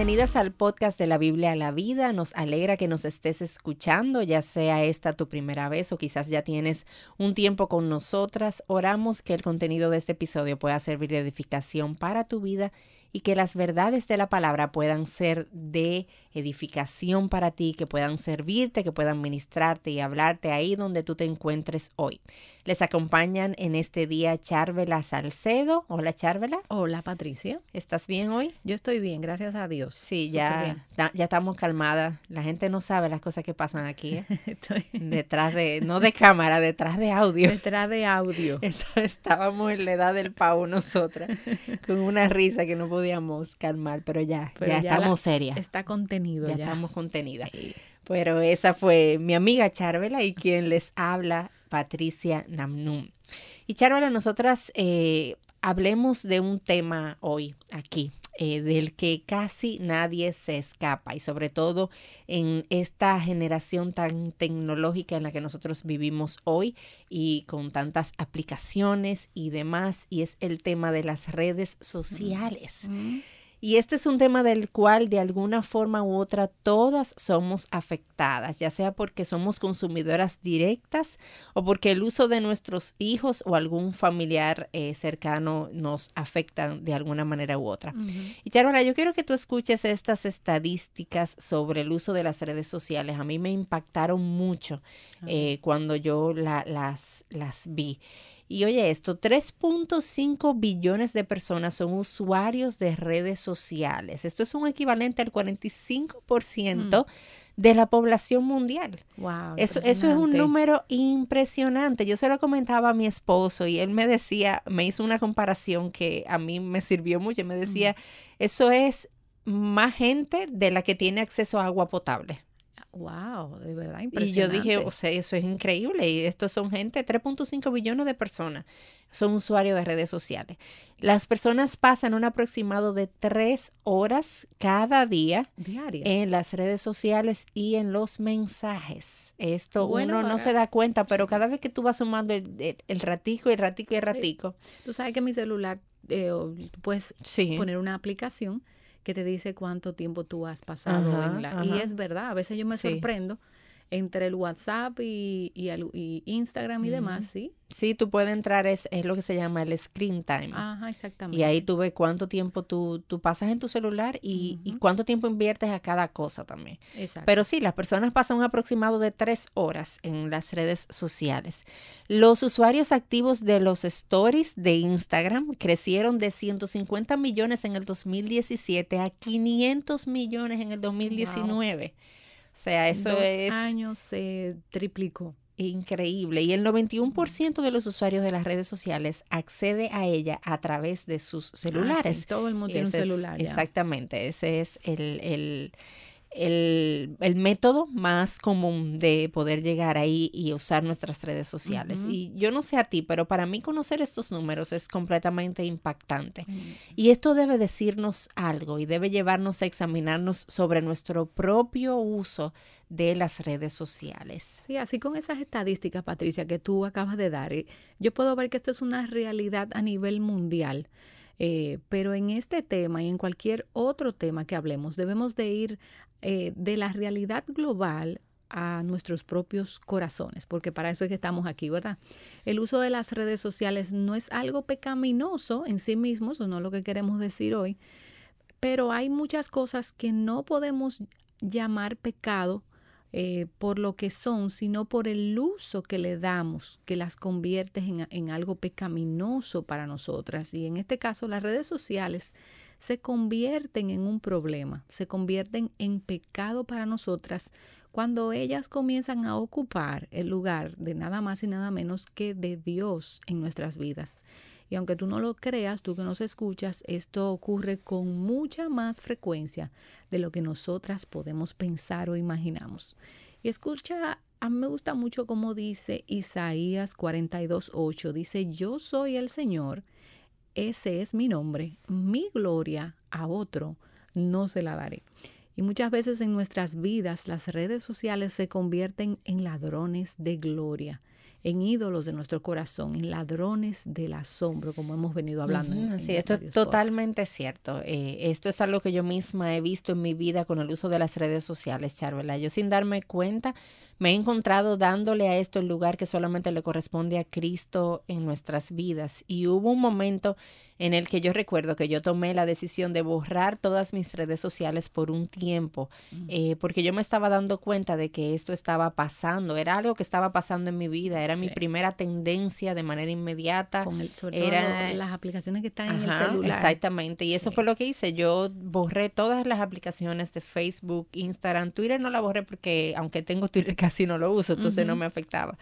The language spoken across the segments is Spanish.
Bienvenidas al podcast de la Biblia a la vida. Nos alegra que nos estés escuchando, ya sea esta tu primera vez o quizás ya tienes un tiempo con nosotras. Oramos que el contenido de este episodio pueda servir de edificación para tu vida y que las verdades de la palabra puedan ser de edificación para ti, que puedan servirte, que puedan ministrarte y hablarte ahí donde tú te encuentres hoy. Les acompañan en este día Charvela Salcedo. Hola Charvela. Hola Patricia. ¿Estás bien hoy? Yo estoy bien, gracias a Dios. Sí, ya, ya estamos calmadas. La gente no sabe las cosas que pasan aquí. ¿eh? Detrás de, no de cámara, detrás de audio. Detrás de audio. Estábamos en la edad del pavo nosotras, con una risa que no podíamos calmar, pero ya, ya, estamos serias. Está contenido ya. Ya estamos contenidas. Pero esa fue mi amiga Charvela y quien les habla Patricia Namnum. Y Charvela, nosotras eh, hablemos de un tema hoy aquí, eh, del que casi nadie se escapa y sobre todo en esta generación tan tecnológica en la que nosotros vivimos hoy y con tantas aplicaciones y demás, y es el tema de las redes sociales. Y este es un tema del cual de alguna forma u otra todas somos afectadas, ya sea porque somos consumidoras directas o porque el uso de nuestros hijos o algún familiar eh, cercano nos afecta de alguna manera u otra. Y Charola, yo quiero que tú escuches estas estadísticas sobre el uso de las redes sociales. A mí me impactaron mucho eh, cuando yo las, las vi. Y oye esto, 3.5 billones de personas son usuarios de redes sociales. Esto es un equivalente al 45% mm. de la población mundial. Wow, eso, eso es un número impresionante. Yo se lo comentaba a mi esposo y él me decía, me hizo una comparación que a mí me sirvió mucho. Me decía, eso es más gente de la que tiene acceso a agua potable. Wow, de verdad impresionante. Y yo dije, o sea, eso es increíble. Y estos son gente, 3.5 billones de personas son usuarios de redes sociales. Las personas pasan un aproximado de tres horas cada día en las redes sociales y en los mensajes. Esto uno no se da cuenta, pero cada vez que tú vas sumando el, el, ratico, el ratico y el ratico. Tú sabes que mi celular, eh, puedes poner una aplicación que te dice cuánto tiempo tú has pasado en la... Y es verdad, a veces yo me sorprendo entre el WhatsApp y, y, Instagram y demás, ¿sí? Sí, tú puedes entrar, es, es lo que se llama el screen time. Ajá, exactamente. Y ahí tú ves cuánto tiempo tú, tú pasas en tu celular y, y, cuánto tiempo inviertes a cada cosa también. Exacto. Pero sí, las personas pasan un aproximado de tres horas en las redes sociales. Los usuarios activos de los stories de Instagram crecieron de 150 millones en el 2017 a 500 millones en el 2019. O sea, eso Dos es... años se triplicó. Increíble. Y el 91% de los usuarios de las redes sociales accede a ella a través de sus celulares. Ah, todo el mundo tiene un celular. Exactamente. Ese es el, el el, el, método más común de poder llegar ahí y usar nuestras redes sociales. Y yo no sé a ti, pero para mí conocer estos números es completamente impactante. Y esto debe decirnos algo y debe llevarnos a examinarnos sobre nuestro propio uso de las redes sociales. Sí, así con esas estadísticas, Patricia, que tú acabas de dar, eh, yo puedo ver que esto es una realidad a nivel mundial. Eh, pero en este tema y en cualquier otro tema que hablemos, debemos de ir eh, de la realidad global a nuestros propios corazones, porque para eso es que estamos aquí, ¿verdad? El uso de las redes sociales no es algo pecaminoso en sí mismo, eso no es lo que queremos decir hoy, pero hay muchas cosas que no podemos llamar pecado eh, por lo que son, sino por el uso que le damos, que las convierte en, en algo pecaminoso para nosotras. Y en este caso, las redes sociales se convierten en un problema, se convierten en pecado para nosotras cuando ellas comienzan a ocupar el lugar de nada más y nada menos que de Dios en nuestras vidas. Y aunque tú no lo creas, tú que nos escuchas, esto ocurre con mucha más frecuencia de lo que nosotras podemos pensar o imaginamos. Y escucha, a mí me gusta mucho como dice Isaías 42.8, dice, yo soy el Señor ese es mi nombre, mi gloria a otro no se la daré. Y muchas veces en nuestras vidas las redes sociales se convierten en ladrones de gloria, en ídolos de nuestro corazón, en ladrones del asombro, como hemos venido hablando. sí, esto es totalmente cierto. Eh, esto es algo que yo misma he visto en mi vida con el uso de las redes sociales, Charvela. Yo sin darme cuenta me he encontrado dándole a esto el lugar que solamente le corresponde a Cristo en nuestras vidas. Y hubo un momento en el que yo recuerdo que yo tomé la decisión de borrar todas mis redes sociales por un tiempo, mm. eh, porque yo me estaba dando cuenta de que esto estaba pasando, era algo que estaba pasando en mi vida, era mi primera tendencia de manera inmediata. Con el, sobre todo las aplicaciones que están en el celular. Exactamente, y eso fue lo que hice, yo borré todas las aplicaciones de Facebook, Instagram, Twitter no la borré porque aunque tengo Twitter casi no lo uso, entonces no me afectaba.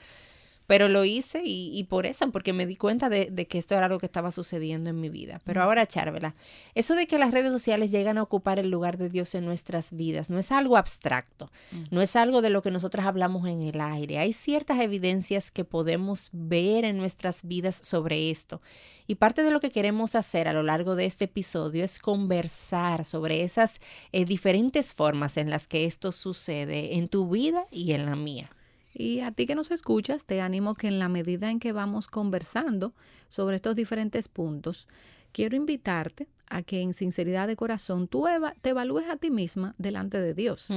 Pero lo hice y, por eso, porque me di cuenta de, que esto era algo que estaba sucediendo en mi vida. Pero ahora, Charvela, eso de que las redes sociales llegan a ocupar el lugar de Dios en nuestras vidas no es algo abstracto, no es algo de lo que nosotras hablamos en el aire. Hay ciertas evidencias que podemos ver en nuestras vidas sobre esto. Y parte de lo que queremos hacer a lo largo de este episodio es conversar sobre esas eh, diferentes formas en las que esto sucede en tu vida y en la mía. Y a ti que nos escuchas, te animo que en la medida en que vamos conversando sobre estos diferentes puntos, quiero invitarte a que en sinceridad de corazón tú te evalúes a ti misma delante de Dios.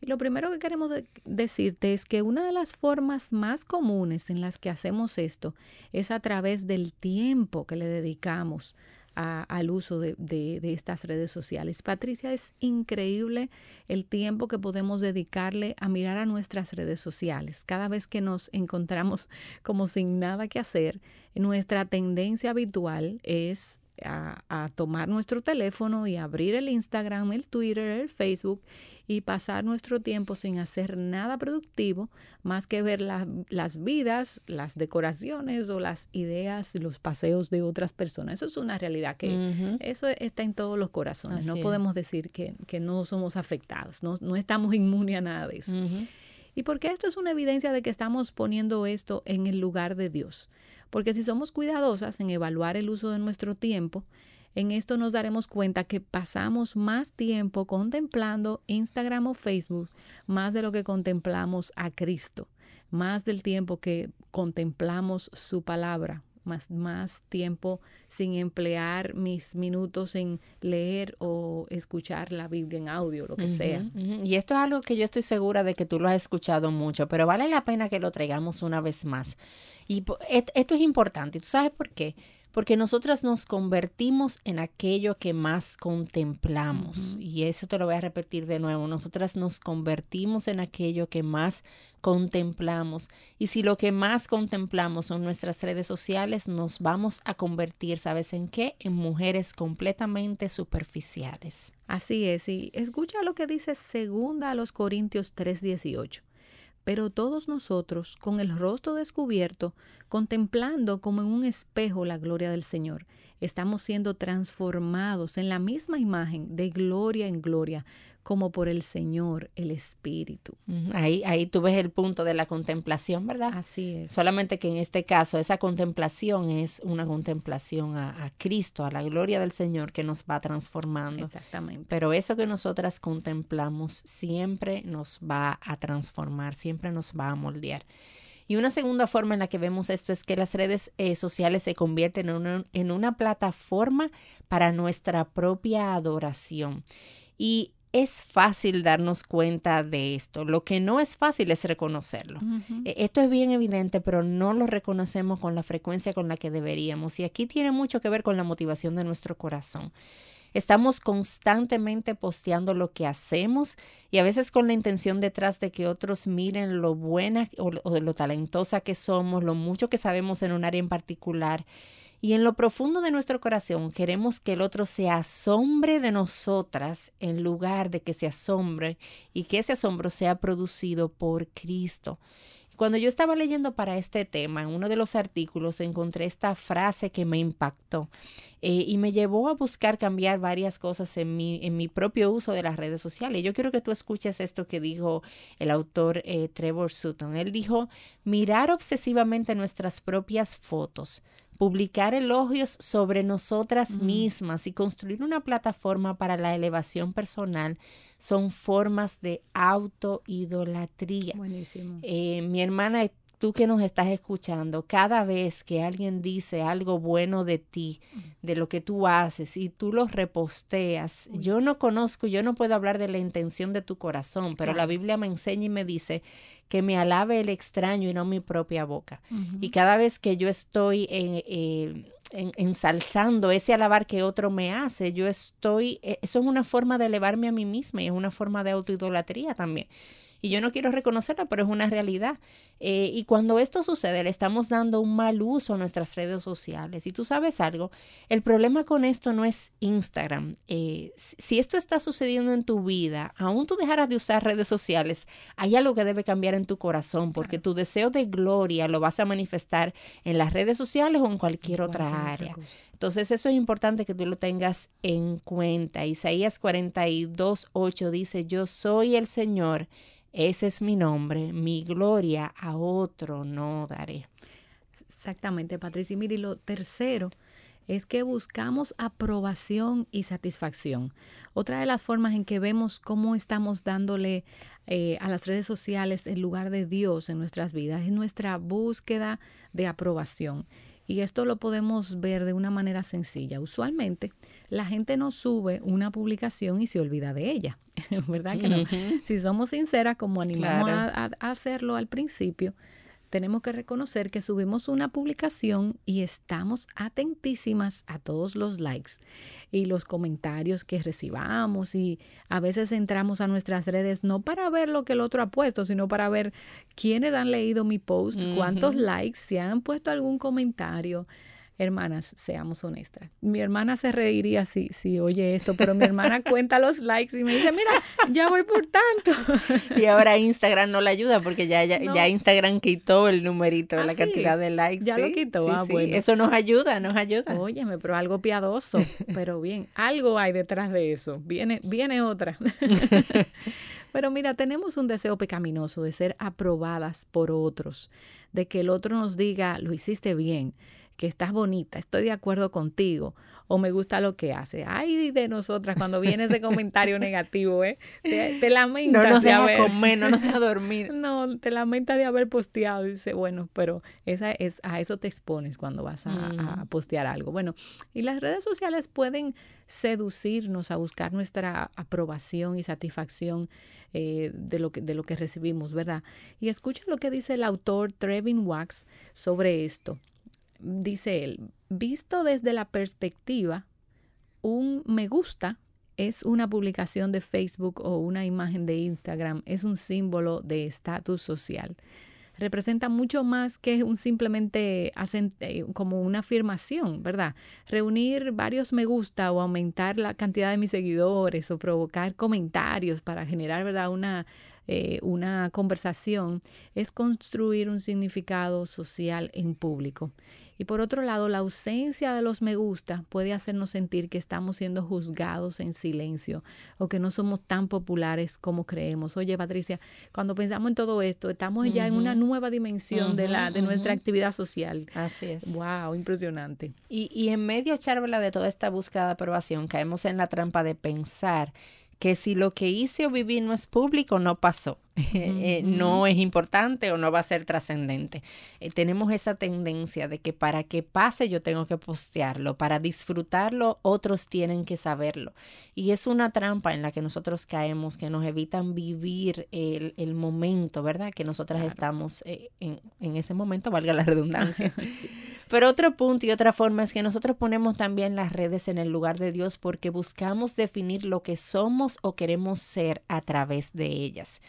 Y lo primero que queremos decirte es que una de las formas más comunes en las que hacemos esto es a través del tiempo que le dedicamos al uso de, estas redes sociales. Patricia, es increíble el tiempo que podemos dedicarle a mirar a nuestras redes sociales. Cada vez que nos encontramos como sin nada que hacer, nuestra tendencia habitual es a, tomar nuestro teléfono y abrir el Instagram, el Twitter, el Facebook y pasar nuestro tiempo sin hacer nada productivo más que ver las vidas, las decoraciones o las ideas los paseos de otras personas. Eso es una realidad que eso está en todos los corazones. no podemos decir que, no somos afectados, no, no estamos inmunes a nada de eso. Y porque esto es una evidencia de que estamos poniendo esto en el lugar de Dios. Porque si somos cuidadosas en evaluar el uso de nuestro tiempo, en esto nos daremos cuenta que pasamos más tiempo contemplando Instagram o Facebook más de lo que contemplamos a Cristo, más del tiempo que contemplamos su palabra, más, más tiempo sin emplear mis minutos en leer o escuchar la Biblia en audio, lo que sea. Y esto es algo que yo estoy segura de que tú lo has escuchado mucho, pero vale la pena que lo traigamos una vez más. Y esto es importante. ¿Tú sabes por qué? Porque nosotras nos convertimos en aquello que más contemplamos. Y eso te lo voy a repetir de nuevo. Nosotras nos convertimos en aquello que más contemplamos. Y si lo que más contemplamos son nuestras redes sociales, nos vamos a convertir, ¿sabes en qué? En mujeres completamente superficiales. Así es. Y escucha lo que dice segunda a los Corintios 3:18 pero todos nosotros, con el rostro descubierto, contemplando como en un espejo la gloria del Señor, estamos siendo transformados en la misma imagen de gloria en gloria, como por el Señor, el Espíritu. Ahí, ahí tú ves el punto de la contemplación, ¿verdad? Así es. Solamente que en este caso esa contemplación es una contemplación a, Cristo, a la gloria del Señor que nos va transformando. Exactamente. Pero eso que nosotras contemplamos siempre nos va a transformar, siempre nos va a moldear. Y una segunda forma en la que vemos esto es que las redes eh, sociales se convierten en en una plataforma para nuestra propia adoración. Y es fácil darnos cuenta de esto. Lo que no es fácil es reconocerlo. E, esto es bien evidente, pero no lo reconocemos con la frecuencia con la que deberíamos. Y aquí tiene mucho que ver con la motivación de nuestro corazón. Estamos constantemente posteando lo que hacemos y a veces con la intención detrás de que otros miren lo buena o, o lo talentosa que somos, lo mucho que sabemos en un área en particular y en lo profundo de nuestro corazón queremos que el otro se asombre de nosotras en lugar de que se asombre y que ese asombro sea producido por Cristo. Cuando yo estaba leyendo para este tema, en uno de los artículos encontré esta frase que me impactó eh, y me llevó a buscar cambiar varias cosas en mi, en mi propio uso de las redes sociales. Yo quiero que tú escuches esto que dijo el autor eh, Trevor Sutton. Él dijo, mirar obsesivamente nuestras propias fotos publicar elogios sobre nosotras mismas y construir una plataforma para la elevación personal son formas de autoidolatría. Buenísimo. Eh, mi hermana tú que nos estás escuchando, cada vez que alguien dice algo bueno de ti, de lo que tú haces y tú lo reposteas, yo no conozco, yo no puedo hablar de la intención de tu corazón, pero la Biblia me enseña y me dice que me alabe el extraño y no mi propia boca. Y cada vez que yo estoy en... Eh, ensalzando ese alabar que otro me hace, yo estoy, eh, eso es una forma de elevarme a mí misma y es una forma de autoidolatría también y yo no quiero reconocerla, pero es una realidad. Eh, y cuando esto sucede, le estamos dando un mal uso a nuestras redes sociales. Y tú sabes algo, el problema con esto no es Instagram. Eh, si esto está sucediendo en tu vida, aún tú dejaras de usar redes sociales, hay algo que debe cambiar en tu corazón, porque tu deseo de gloria lo vas a manifestar en las redes sociales o en cualquier, otra área. Entonces eso es importante que tú lo tengas en cuenta. Isaías 42, 8 dice, yo soy el Señor ese es mi nombre, mi gloria a otro no daré. Exactamente, Patricia. Y mire, lo tercero es que buscamos aprobación y satisfacción. Otra de las formas en que vemos cómo estamos dándole eh, a las redes sociales el lugar de Dios en nuestras vidas es nuestra búsqueda de aprobación. Y esto lo podemos ver de una manera sencilla. Usualmente la gente no sube una publicación y se olvida de ella, ¿verdad que no? Si somos sinceras, como animamos a, hacerlo al principio, tenemos que reconocer que subimos una publicación y estamos atentísimas a todos los likes y los comentarios que recibamos y a veces entramos a nuestras redes no para ver lo que el otro ha puesto, sino para ver quiénes han leído mi post, cuántos likes, si han puesto algún comentario, hermanas, seamos honestas. Mi hermana se reiría si, si oye esto, pero mi hermana cuenta los likes y me dice, mira, ya voy por tanto. Y ahora Instagram no la ayuda porque ya, ya, Instagram quitó el numerito, la ah, cantidad de likes. Ya lo quitó, ah, bueno. Eso nos ayuda, nos ayuda. Óyeme, pero algo piadoso, pero bien, algo hay detrás de eso. Viene, viene otra. Pero mira, tenemos un deseo pecaminoso de ser aprobadas por otros, de que el otro nos diga, lo hiciste bien, que estás bonita, estoy de acuerdo contigo o me gusta lo que hace. Ay de nosotras cuando viene ese comentario negativo, ¿eh? Te, lamentas no nos de deja comer, no nos deja dormir. No, te lamentas de haber posteado. Y dice, bueno, pero esa es, a eso te expones cuando vas a, postear algo. Bueno, y las redes sociales pueden seducirnos a buscar nuestra aprobación y satisfacción eh, de, lo que, de lo que recibimos, ¿verdad? Y escucha lo que dice el autor Trevin Wax sobre esto dice él, visto desde la perspectiva, un me gusta es una publicación de Facebook o una imagen de Instagram, es un símbolo de estatus social. Representa mucho más que un simplemente eh, como una afirmación, ¿verdad? Reunir varios me gusta o aumentar la cantidad de mis seguidores o provocar comentarios para generar, ¿verdad? Una eh, una conversación es construir un significado social en público. Y por otro lado, la ausencia de los me gusta puede hacernos sentir que estamos siendo juzgados en silencio o que no somos tan populares como creemos. Oye, Patricia, cuando pensamos en todo esto, estamos ya en una nueva dimensión de, la, de nuestra actividad social. Así es. Wow, impresionante. Y, y en medio, Charvela, de toda esta búsqueda de aprobación, caemos en la trampa de pensar que si lo que hice o viví no es público, no pasó. Eh, no es importante o no va a ser trascendente. Eh, tenemos esa tendencia de que para que pase yo tengo que postearlo, para disfrutarlo otros tienen que saberlo. Y es una trampa en la que nosotros caemos, que nos evitan vivir el, momento, ¿verdad? Que nosotras estamos eh, en, en, ese momento, valga la redundancia. Pero otro punto y otra forma es que nosotros ponemos también las redes en el lugar de Dios porque buscamos definir lo que somos o queremos ser a través de ellas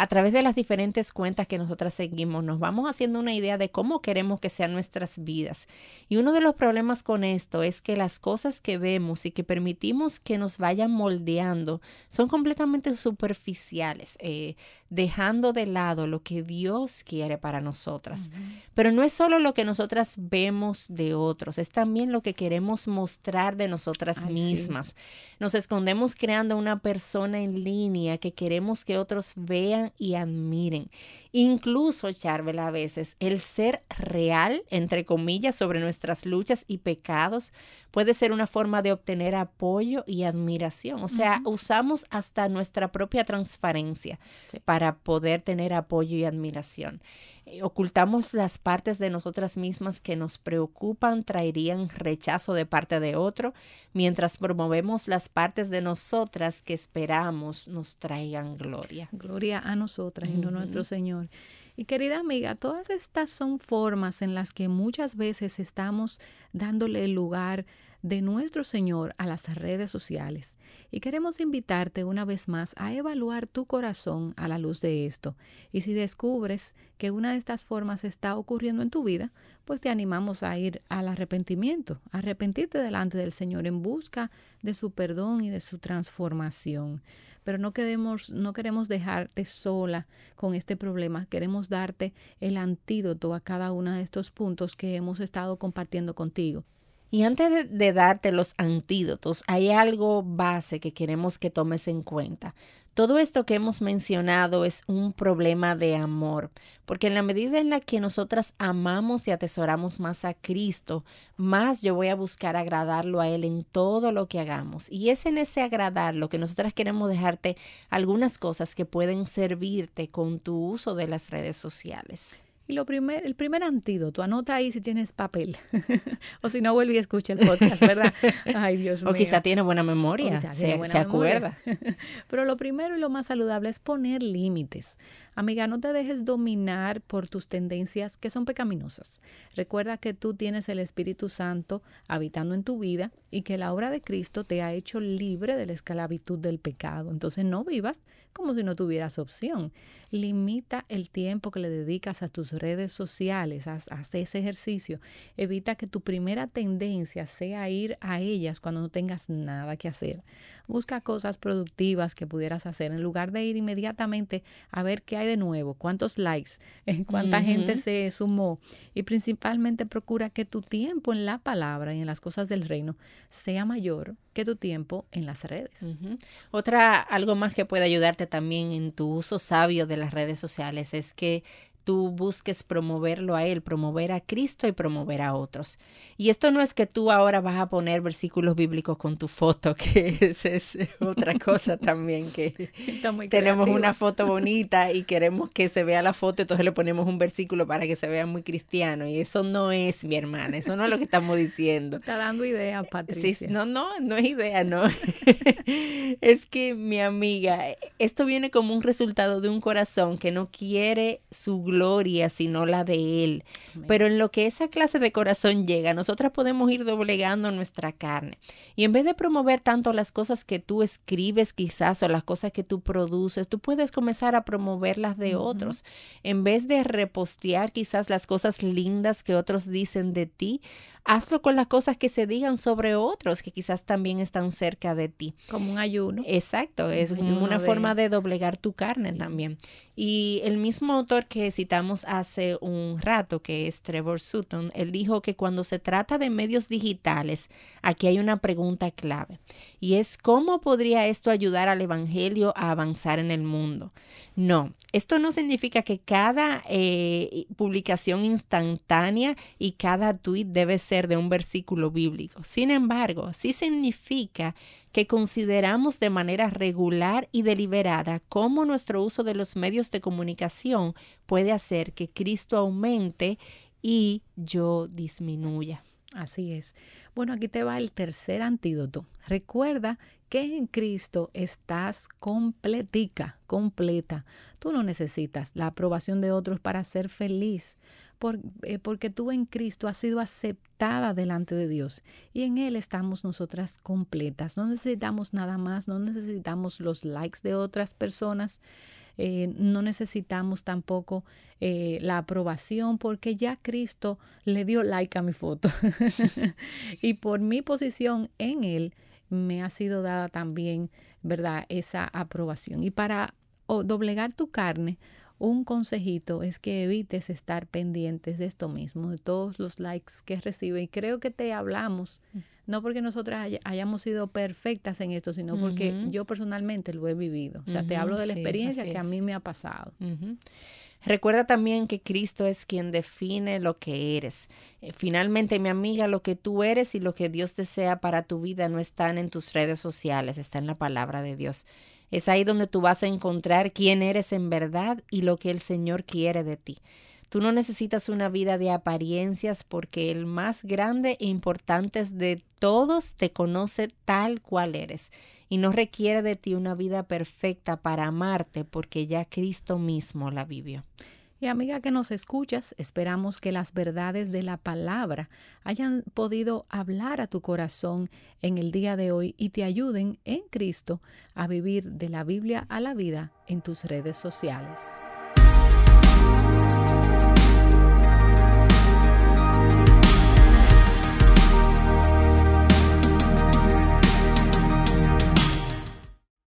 a través de las diferentes cuentas que nosotras seguimos, nos vamos haciendo una idea de cómo queremos que sean nuestras vidas. Y uno de los problemas con esto es que las cosas que vemos y que permitimos que nos vayan moldeando son completamente superficiales, eh, dejando de lado lo que Dios quiere para nosotras. Pero no es solo lo que nosotras vemos de otros, es también lo que queremos mostrar de nosotras mismas. Nos escondemos creando una persona en línea que queremos que otros vean y admiren. Incluso, Charvel, a veces el ser real, entre comillas, sobre nuestras luchas y pecados puede ser una forma de obtener apoyo y admiración. O sea, usamos hasta nuestra propia transparencia para poder tener apoyo y admiración. Eh, ocultamos las partes de nosotras mismas que nos preocupan, traerían rechazo de parte de otro, mientras promovemos las partes de nosotras que esperamos nos traigan gloria. Gloria a nosotras y no a nuestro Señor. Y querida amiga, todas estas son formas en las que muchas veces estamos dándole lugar de nuestro Señor a las redes sociales. Y queremos invitarte una vez más a evaluar tu corazón a la luz de esto. Y si descubres que una de estas formas está ocurriendo en tu vida, pues te animamos a ir al arrepentimiento, arrepentirte delante del Señor en busca de su perdón y de su transformación pero no queremos, no queremos dejarte sola con este problema, queremos darte el antídoto a cada uno de estos puntos que hemos estado compartiendo contigo. Y antes de, darte los antídotos, hay algo base que queremos que tomes en cuenta. Todo esto que hemos mencionado es un problema de amor, porque en la medida en la que nosotras amamos y atesoramos más a Cristo, más yo voy a buscar agradarlo a Él en todo lo que hagamos. Y es en ese agradarlo que nosotras queremos dejarte algunas cosas que pueden servirte con tu uso de las redes sociales. Y lo primer, el primer antídoto, anota ahí si tienes papel. o si no, vuelve y escucha el podcast, ¿verdad? Ay, Dios mío. O quizá tiene buena memoria, se, acuerda. Pero lo primero y lo más saludable es poner límites. Amiga, no te dejes dominar por tus tendencias que son pecaminosas. Recuerda que tú tienes el Espíritu Santo habitando en tu vida y que la obra de Cristo te ha hecho libre de la esclavitud del pecado. Entonces no vivas como si no tuvieras opción. Limita el tiempo que le dedicas a tus redes sociales, haz, ese ejercicio. Evita que tu primera tendencia sea ir a ellas cuando no tengas nada que hacer. Busca cosas productivas que pudieras hacer en lugar de ir inmediatamente a ver qué hay de nuevo, cuántos likes, cuánta gente se sumó. Y principalmente procura que tu tiempo en la palabra y en las cosas del reino sea mayor que tu tiempo en las redes. Otra, algo más que puede ayudarte también en tu uso sabio de las redes sociales es que tú busques promoverlo a Él, promover a Cristo y promover a otros. Y esto no es que tú ahora vas a poner versículos bíblicos con tu foto, que esa es otra cosa también, que tenemos una foto bonita y queremos que se vea la foto, entonces le ponemos un versículo para que se vea muy cristiano. Y eso no es, mi hermana, eso no es lo que estamos diciendo. Está dando idea, Patricia. no, no, no es idea, no. es que mi amiga, esto viene como un resultado de un corazón que no quiere su gloria, sino la de Él. Pero en lo que esa clase de corazón llega, nosotras podemos ir doblegando nuestra carne. Y en vez de promover tanto las cosas que tú escribes quizás o las cosas que tú produces, tú puedes comenzar a promover las de otros. En vez de repostear quizás las cosas lindas que otros dicen de ti, hazlo con las cosas que se digan sobre otros que quizás también están cerca de ti. Como un ayuno. Exacto, es una forma de doblegar tu carne también. Y el mismo autor que citamos hace un rato, que es Trevor Sutton, él dijo que cuando se trata de medios digitales, aquí hay una pregunta clave, y es cómo podría esto ayudar al Evangelio a avanzar en el mundo. No, esto no significa que cada eh, publicación instantánea y cada tweet debe ser de un versículo bíblico. Sin embargo, sí significa que consideramos de manera regular y deliberada cómo nuestro uso de los medios de comunicación puede hacer que Cristo aumente y yo disminuya. Así es. Bueno, aquí te va el tercer antídoto. Recuerda que en Cristo estás completica, completa. Tú no necesitas la aprobación de otros para ser feliz. Eh, porque tú en Cristo has sido aceptada delante de Dios y en Él estamos nosotras completas. No necesitamos nada más, no necesitamos los likes de otras personas, eh, no necesitamos tampoco eh, la aprobación porque ya Cristo le dio like a mi foto y por mi posición en Él me ha sido dada también, ¿verdad? Esa aprobación. Y para doblegar tu carne, un consejito es que evites estar pendientes de esto mismo, de todos los likes que recibe. Y creo que te hablamos, mm. no porque nosotras hayamos sido perfectas en esto, sino porque yo personalmente lo he vivido. O sea, te hablo de la experiencia que a mí me ha pasado. Recuerda también que Cristo es quien define lo que eres. Eh, finalmente, mi amiga, lo que tú eres y lo que Dios desea para tu vida no están en tus redes sociales, está en la palabra de Dios. Es ahí donde tú vas a encontrar quién eres en verdad y lo que el Señor quiere de ti. Tú no necesitas una vida de apariencias porque el más grande e importante de todos te conoce tal cual eres y no requiere de ti una vida perfecta para amarte porque ya Cristo mismo la vivió. Y amiga que nos escuchas, esperamos que las verdades de la palabra hayan podido hablar a tu corazón en el día de hoy y te ayuden en Cristo a vivir de la Biblia a la vida en tus redes sociales.